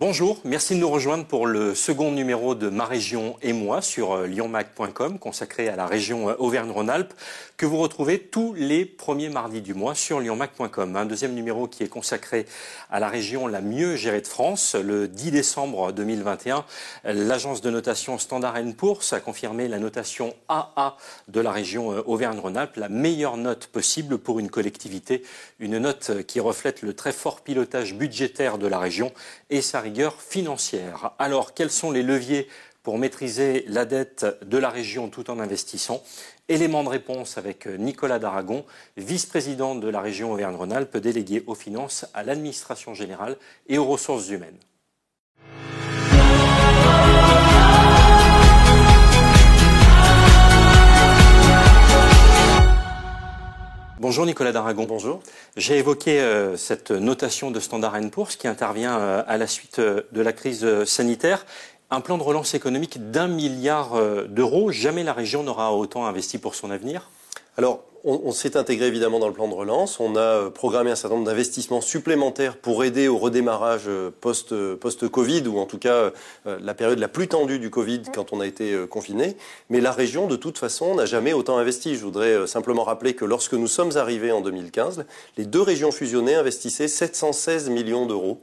Bonjour, merci de nous rejoindre pour le second numéro de Ma Région et moi sur euh, lyonmac.com consacré à la région euh, Auvergne-Rhône-Alpes que vous retrouvez tous les premiers mardis du mois sur lyonmac.com. Un deuxième numéro qui est consacré à la région la mieux gérée de France. Le 10 décembre 2021, l'agence de notation Standard Poor's a confirmé la notation AA de la région euh, Auvergne-Rhône-Alpes, la meilleure note possible pour une collectivité, une note qui reflète le très fort pilotage budgétaire de la région et sa financière. Alors, quels sont les leviers pour maîtriser la dette de la région tout en investissant? Élément de réponse avec Nicolas Daragon, vice-président de la région Auvergne-Rhône-Alpes, délégué aux finances, à l'administration générale et aux ressources humaines. Bonjour Nicolas Daragon. Bonjour. J'ai évoqué euh, cette notation de Standard Poor's qui intervient euh, à la suite euh, de la crise sanitaire. Un plan de relance économique d'un milliard d'euros. Jamais la région n'aura autant investi pour son avenir Alors, on, s'est intégré évidemment dans le plan de relance. On a euh, programmé un certain nombre d'investissements supplémentaires pour aider au redémarrage euh, euh, post-Covid, ou en tout cas la période la plus tendue du Covid quand on a été confiné. Mais la région, de toute façon, n'a jamais autant investi. Je voudrais simplement rappeler que lorsque nous sommes arrivés en 2015, les deux régions fusionnées investissaient 716 millions d'euros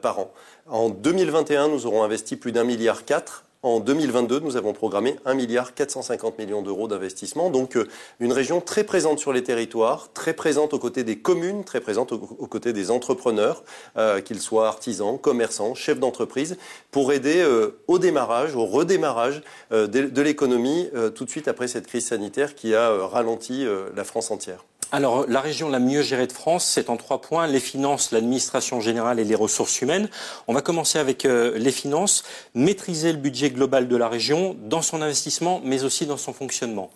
par an. En 2021, nous aurons investi plus d'un milliard quatre en 2022, nous avons programmé 1 milliard 450 millions d'euros d'investissement. Donc euh, une région très présente sur les territoires, très présente aux côtés des communes, très présente aux, côtés des entrepreneurs, euh, qu'ils soient artisans, commerçants, chefs d'entreprise, pour aider euh, au démarrage, au redémarrage de, de l'économie tout de suite après cette crise sanitaire qui a ralenti la France entière. Alors, la région la mieux gérée de France, c'est en trois points, les finances, l'administration générale et les ressources humaines. On va commencer avec euh, les finances, maîtriser le budget global de la région dans son investissement, mais aussi dans son fonctionnement.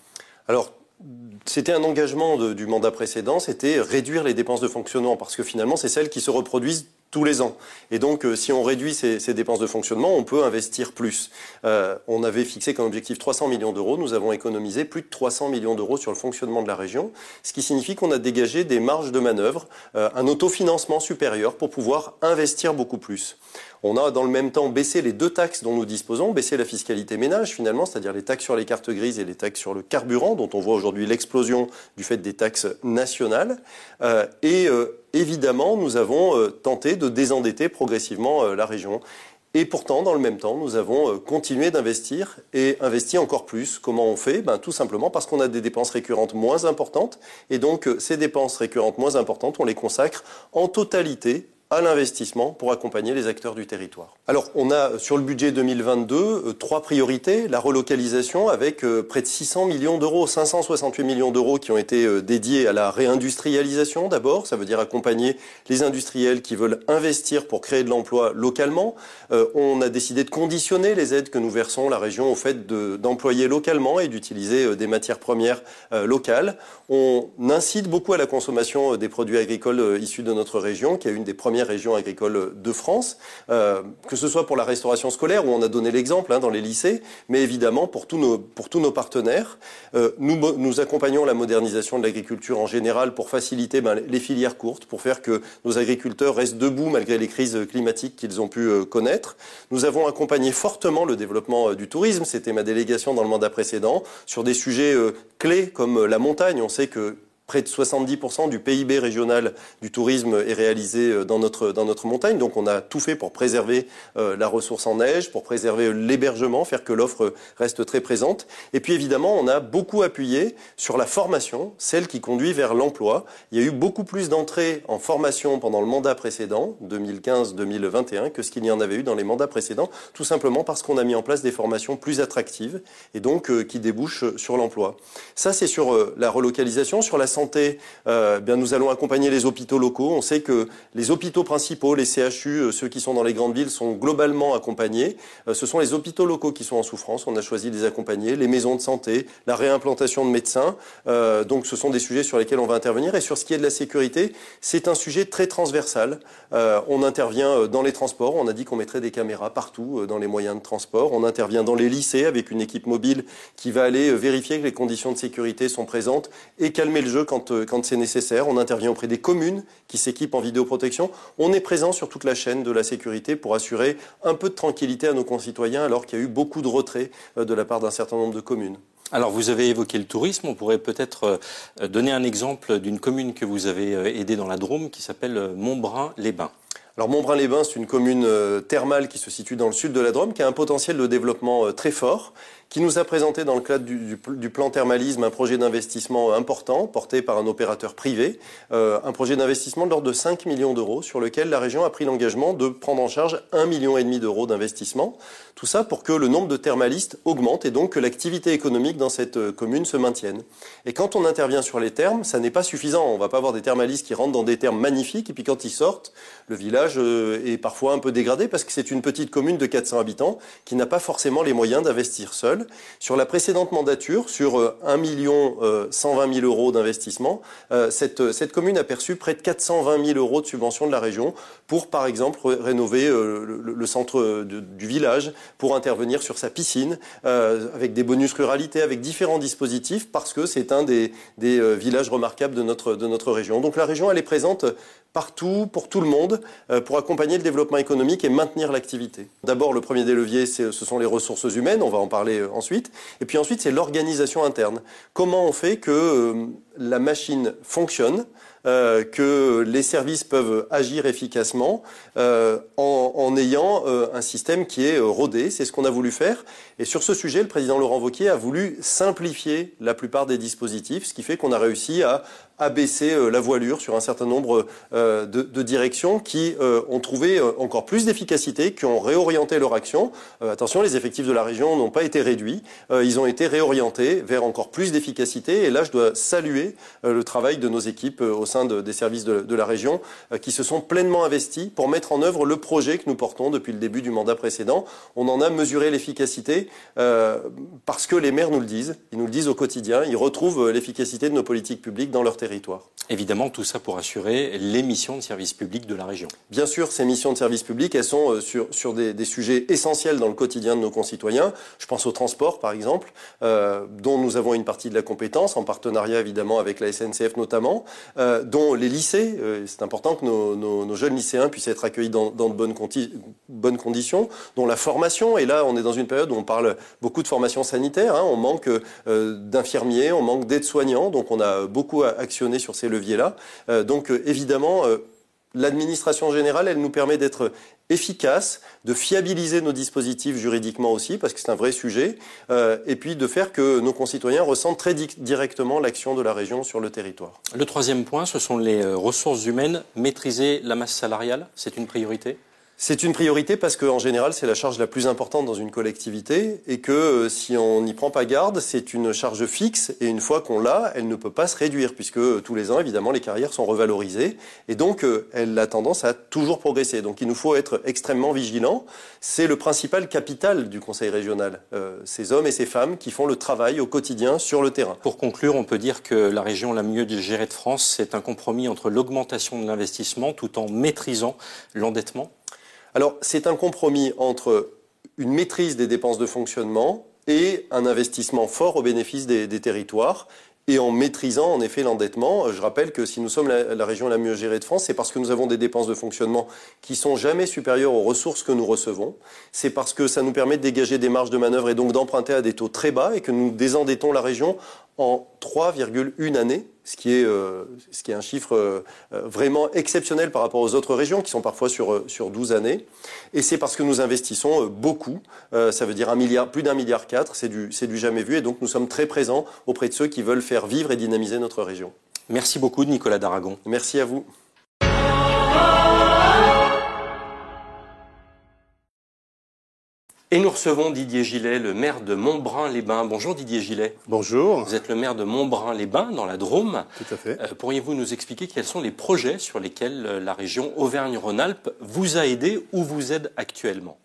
Alors, c'était un engagement du mandat précédent, c'était réduire les dépenses de fonctionnement, parce que finalement, c'est celles qui se reproduisent tous les ans. Et donc, euh, si on réduit ces, dépenses de fonctionnement, on peut investir plus. Euh, on avait fixé comme objectif 300 millions d'euros. Nous avons économisé plus de 300 millions d'euros sur le fonctionnement de la région, ce qui signifie qu'on a dégagé des marges de manœuvre, euh, un autofinancement supérieur pour pouvoir investir beaucoup plus. On a dans le même temps baissé les deux taxes dont nous disposons, baissé la fiscalité ménage finalement, c'est-à-dire les taxes sur les cartes grises et les taxes sur le carburant, dont on voit aujourd'hui l'explosion du fait des taxes nationales. Euh, et évidemment, nous avons euh, tenté de désendetter progressivement la région. Et pourtant, dans le même temps, nous avons continué d'investir et investi encore plus. Comment on fait? Ben, Tout simplement parce qu'on a des dépenses récurrentes moins importantes. Et donc, ces dépenses récurrentes moins importantes, on les consacre en totalité à l'investissement pour accompagner les acteurs du territoire. Alors, on a sur le budget 2022 euh, trois priorités. La relocalisation avec euh, près de 600 millions d'euros, 568 millions d'euros qui ont été euh, dédiés à la réindustrialisation d'abord. Ça veut dire accompagner les industriels qui veulent investir pour créer de l'emploi localement. on a décidé de conditionner les aides que nous versons la région au fait d'employer localement et d'utiliser des matières premières locales. On incite beaucoup à la consommation des produits agricoles issus de notre région, qui est une des premières région agricole de France, euh, que ce soit pour la restauration scolaire, où on a donné l'exemple hein, dans les lycées, mais évidemment pour tous nos, partenaires. Euh, nous, nous accompagnons la modernisation de l'agriculture en général pour faciliter ben, les filières courtes, pour faire que nos agriculteurs restent debout malgré les crises climatiques qu'ils ont pu euh, connaître. Nous avons accompagné fortement le développement du tourisme, c'était ma délégation dans le mandat précédent, sur des sujets clés comme la montagne. On sait que Près de 70% du PIB régional du tourisme est réalisé euh, dans notre, dans notre montagne. Donc on a tout fait pour préserver euh, la ressource en neige, pour préserver l'hébergement, faire que l'offre reste très présente. Et puis évidemment, on a beaucoup appuyé sur la formation, celle qui conduit vers l'emploi. Il y a eu beaucoup plus d'entrées en formation pendant le mandat précédent, 2015-2021, que ce qu'il y en avait eu dans les mandats précédents, tout simplement parce qu'on a mis en place des formations plus attractives et donc euh, qui débouchent sur l'emploi. Ça, c'est sur la relocalisation, sur la santé, euh, bien nous allons accompagner les hôpitaux locaux. On sait que les hôpitaux principaux, les CHU, euh, ceux qui sont dans les grandes villes, sont globalement accompagnés. Euh, ce sont les hôpitaux locaux qui sont en souffrance. On a choisi de les accompagner. Les maisons de santé, la réimplantation de médecins. donc ce sont des sujets sur lesquels on va intervenir. Et sur ce qui est de la sécurité, c'est un sujet très transversal. on intervient dans les transports. On a dit qu'on mettrait des caméras partout dans les moyens de transport. On intervient dans les lycées avec une équipe mobile qui va aller vérifier que les conditions de sécurité sont présentes et calmer le jeu quand, euh, quand c'est nécessaire. On intervient auprès des communes qui s'équipent en vidéoprotection. On est présent sur toute la chaîne de la sécurité pour assurer un peu de tranquillité à nos concitoyens alors qu'il y a eu beaucoup de retraits de la part d'un certain nombre de communes. Alors vous avez évoqué le tourisme, on pourrait peut-être donner un exemple d'une commune que vous avez aidée dans la Drôme qui s'appelle Montbrun-les-Bains. Alors Montbrun-les-Bains, c'est une commune thermale qui se situe dans le sud de la Drôme, qui a un potentiel de développement très fort qui nous a présenté dans le cadre du, plan thermalisme un projet d'investissement important porté par un opérateur privé, euh, un projet d'investissement de l'ordre de 5 millions d'euros sur lequel la région a pris l'engagement de prendre en charge 1,5 million d'euros d'investissement. Tout ça pour que le nombre de thermalistes augmente et donc que l'activité économique dans cette euh, commune se maintienne. Et quand on intervient sur les thermes, ça n'est pas suffisant. On ne va pas avoir des thermalistes qui rentrent dans des thermes magnifiques et puis quand ils sortent, le village euh, est parfois un peu dégradé parce que c'est une petite commune de 400 habitants qui n'a pas forcément les moyens d'investir seul. Sur la précédente mandature, sur 1 million 120 000 euros d'investissement, euh, cette, commune a perçu près de 420 000 euros de subvention de la région pour, par exemple, rénover euh, le, centre du village, pour intervenir sur sa piscine, euh, avec des bonus ruralité, avec différents dispositifs, parce que c'est un des, villages remarquables de notre, de notre région. Donc la région, elle est présente partout, pour tout le monde, euh, pour accompagner le développement économique et maintenir l'activité. D'abord, le premier des leviers, ce sont les ressources humaines, on va en parler euh, ensuite. Et puis ensuite, c'est l'organisation interne. Comment on fait que euh, la machine fonctionne euh, que les services peuvent agir efficacement euh, en, ayant euh, un système qui est rodé. C'est ce qu'on a voulu faire. Et sur ce sujet, le président Laurent Wauquiez a voulu simplifier la plupart des dispositifs, ce qui fait qu'on a réussi à abaisser la voilure sur un certain nombre de, de, directions qui ont trouvé encore plus d'efficacité, qui ont réorienté leur action. attention, les effectifs de la région n'ont pas été réduits, ils ont été réorientés vers encore plus d'efficacité. Et là, je dois saluer le travail de nos équipes au sein des services de, la région euh, qui se sont pleinement investis pour mettre en œuvre le projet que nous portons depuis le début du mandat précédent. On en a mesuré l'efficacité euh, parce que les maires nous le disent, ils nous le disent au quotidien, ils retrouvent l'efficacité de nos politiques publiques dans leur territoire. Évidemment, tout ça pour assurer les missions de service public de la région. Bien sûr, ces missions de service public, elles sont euh, sur, sur des, des, sujets essentiels dans le quotidien de nos concitoyens. Je pense au transport, par exemple, euh, dont nous avons une partie de la compétence, en partenariat évidemment avec la SNCF notamment, euh, dont les lycées, euh, c'est important que nos, jeunes lycéens puissent être accueillis dans, de bonnes, bonnes, conditions, dont la formation, et là on est dans une période où on parle beaucoup de formation sanitaire, hein. on manque d'infirmiers, on manque d'aides-soignants, donc on a beaucoup sur ces leviers-là. Euh, donc évidemment, l'administration générale, elle nous permet d'être efficace, de fiabiliser nos dispositifs juridiquement aussi, parce que c'est un vrai sujet, euh, et puis de faire que nos concitoyens ressentent très directement l'action de la région sur le territoire. Le troisième point, ce sont les euh, ressources humaines. Maîtriser la masse salariale, c'est une priorité? C'est une priorité parce qu'en général, c'est la charge la plus importante dans une collectivité et que euh, si on n'y prend pas garde, c'est une charge fixe et une fois qu'on l'a, elle ne peut pas se réduire puisque euh, tous les ans, évidemment, les carrières sont revalorisées et donc euh, elle a tendance à toujours progresser. Donc il nous faut être extrêmement vigilants. C'est le principal capital du Conseil régional, ces hommes et ces femmes qui font le travail au quotidien sur le terrain. Pour conclure, on peut dire que la région la mieux gérée de France, c'est un compromis entre l'augmentation de l'investissement tout en maîtrisant l'endettement alors, c'est un compromis entre une maîtrise des dépenses de fonctionnement et un investissement fort au bénéfice des, territoires et en maîtrisant en effet l'endettement. Je rappelle que si nous sommes la, région la mieux gérée de France, c'est parce que nous avons des dépenses de fonctionnement qui sont jamais supérieures aux ressources que nous recevons. C'est parce que ça nous permet de dégager des marges de manœuvre et donc d'emprunter à des taux très bas et que nous désendettons la région en 3,1 années, ce qui est, euh, ce qui est un chiffre euh, vraiment exceptionnel par rapport aux autres régions qui sont parfois sur, euh, sur 12 années. Et c'est parce que nous investissons beaucoup, ça veut dire un milliard, plus d'un milliard quatre, c'est du, c'est du jamais vu, et donc nous sommes très présents auprès de ceux qui veulent faire vivre et dynamiser notre région. Merci beaucoup Nicolas Daragon. Merci à vous. Et nous recevons Didier Gillet, le maire de Montbrun-les-Bains. Bonjour Didier Gillet. Bonjour. Vous êtes le maire de Montbrun-les-Bains, dans la Drôme. Tout à fait. Euh, pourriez-vous nous expliquer quels sont les projets sur lesquels euh, la région Auvergne-Rhône-Alpes vous a aidé ou vous aide actuellement?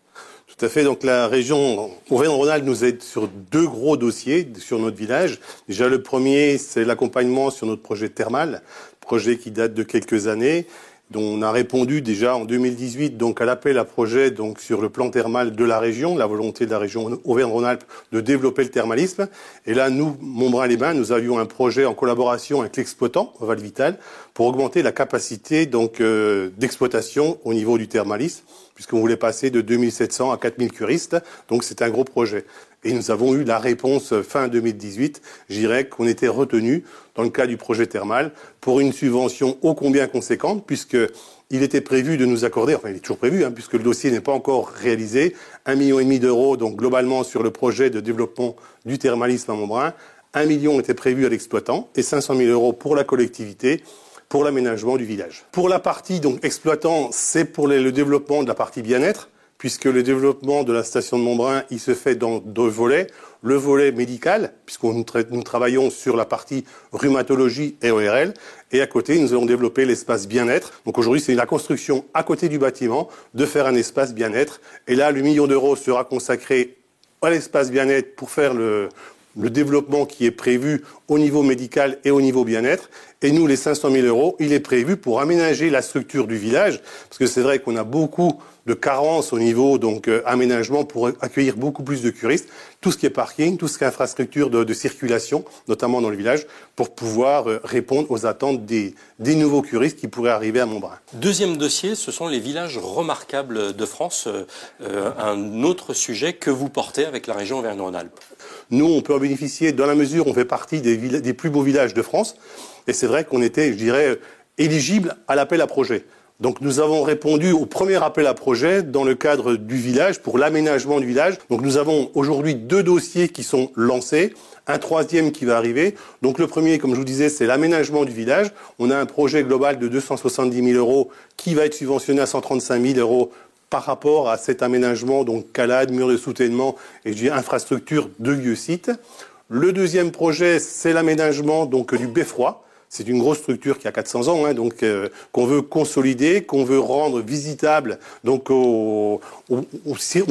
Tout à fait. Donc la région Auvergne-Rhône-Alpes nous aide sur deux gros dossiers sur notre village. Déjà le premier, c'est l'accompagnement sur notre projet thermal, projet qui date de quelques années on a répondu déjà en 2018 donc à l'appel à projet sur le plan thermal de la région, la volonté de la région Auvergne-Rhône-Alpes de développer le thermalisme. Et là, nous, Montbrun-les-Bains, nous avions un projet en collaboration avec l'exploitant Valvital pour augmenter la capacité donc euh, d'exploitation au niveau du thermalisme, puisqu'on voulait passer de 2700 à 4000 curistes. Donc c'est un gros projet. Et nous avons eu la réponse fin 2018, je qu'on était retenu dans le cas du projet thermal pour une subvention ô combien conséquente, puisque il était prévu de nous accorder, enfin il est toujours prévu, hein, puisque le dossier n'est pas encore réalisé, un million et demi d'euros donc globalement sur le projet de développement du thermalisme à Montbrun. Un million était prévu à l'exploitant et 500 000 euros pour la collectivité pour l'aménagement du village. Pour la partie donc exploitant, c'est pour le développement de la partie bien-être puisque le développement de la station de Montbrun, il se fait dans deux volets. Le volet médical, puisque nous, nous travaillons sur la partie rhumatologie et ORL, et à côté, nous allons développer l'espace bien-être. Donc aujourd'hui, c'est la construction à côté du bâtiment de faire un espace bien-être. Et là, le million d'euros sera consacré à l'espace bien-être pour faire le, le développement qui est prévu au niveau médical et au niveau bien-être. Et nous, les 500 000 euros, il est prévu pour aménager la structure du village, parce que c'est vrai qu'on a beaucoup de carences au niveau donc euh, aménagement pour accueillir beaucoup plus de curistes, tout ce qui est parking, tout ce qui est infrastructure de, circulation, notamment dans le village, pour pouvoir euh, répondre aux attentes des, nouveaux curistes qui pourraient arriver à Montbrun. Deuxième dossier, ce sont les villages remarquables de France, euh, un autre sujet que vous portez avec la région Auvergne-Rhône-Alpes. Nous, on peut en bénéficier dans la mesure où on fait partie des, plus beaux villages de France. Et c'est vrai qu'on était, je dirais, éligible à l'appel à projet. Donc nous avons répondu au premier appel à projet dans le cadre du village pour l'aménagement du village. Donc nous avons aujourd'hui deux dossiers qui sont lancés, un troisième qui va arriver. Donc le premier, comme je vous disais, c'est l'aménagement du village. On a un projet global de 270 000 euros qui va être subventionné à 135 000 euros par rapport à cet aménagement, donc calade, mur de soutènement et je dis infrastructure de lieu-site. Le deuxième projet, c'est l'aménagement donc du beffroi. C'est une grosse structure qui a 400 ans, hein, donc euh, qu'on veut consolider, qu'on veut rendre visitable donc aux,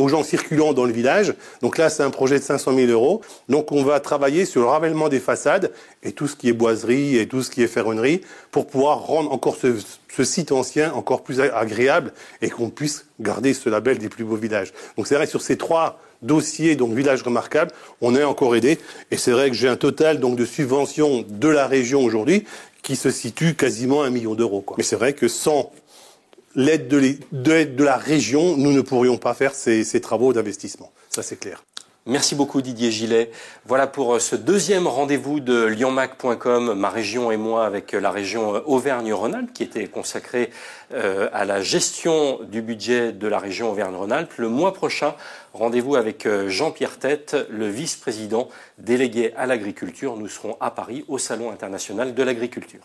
gens circulant dans le village. Donc là, c'est un projet de 500 000 euros. Donc on va travailler sur le ravellement des façades et tout ce qui est boiserie et tout ce qui est ferronnerie pour pouvoir rendre encore ce, ce site ancien encore plus agréable et qu'on puisse garder ce label des plus beaux villages. Donc c'est vrai sur ces trois dossier, donc village remarquable, on est encore aidé. Et c'est vrai que j'ai un total donc de subventions de la région aujourd'hui qui se situe quasiment à un million d'euros. Mais c'est vrai que sans l'aide de, de, la région, nous ne pourrions pas faire ces, ces travaux d'investissement. Ça, c'est clair. Merci beaucoup Didier Gillet. Voilà pour euh, ce deuxième rendez-vous de lyonmac.com, ma région et moi avec euh, la région euh, Auvergne-Rhône-Alpes qui était consacrée à la gestion du budget de la région Auvergne-Rhône-Alpes. Le mois prochain, rendez-vous avec Jean-Pierre Tête, le vice-président délégué à l'agriculture. Nous serons à Paris au Salon international de l'agriculture.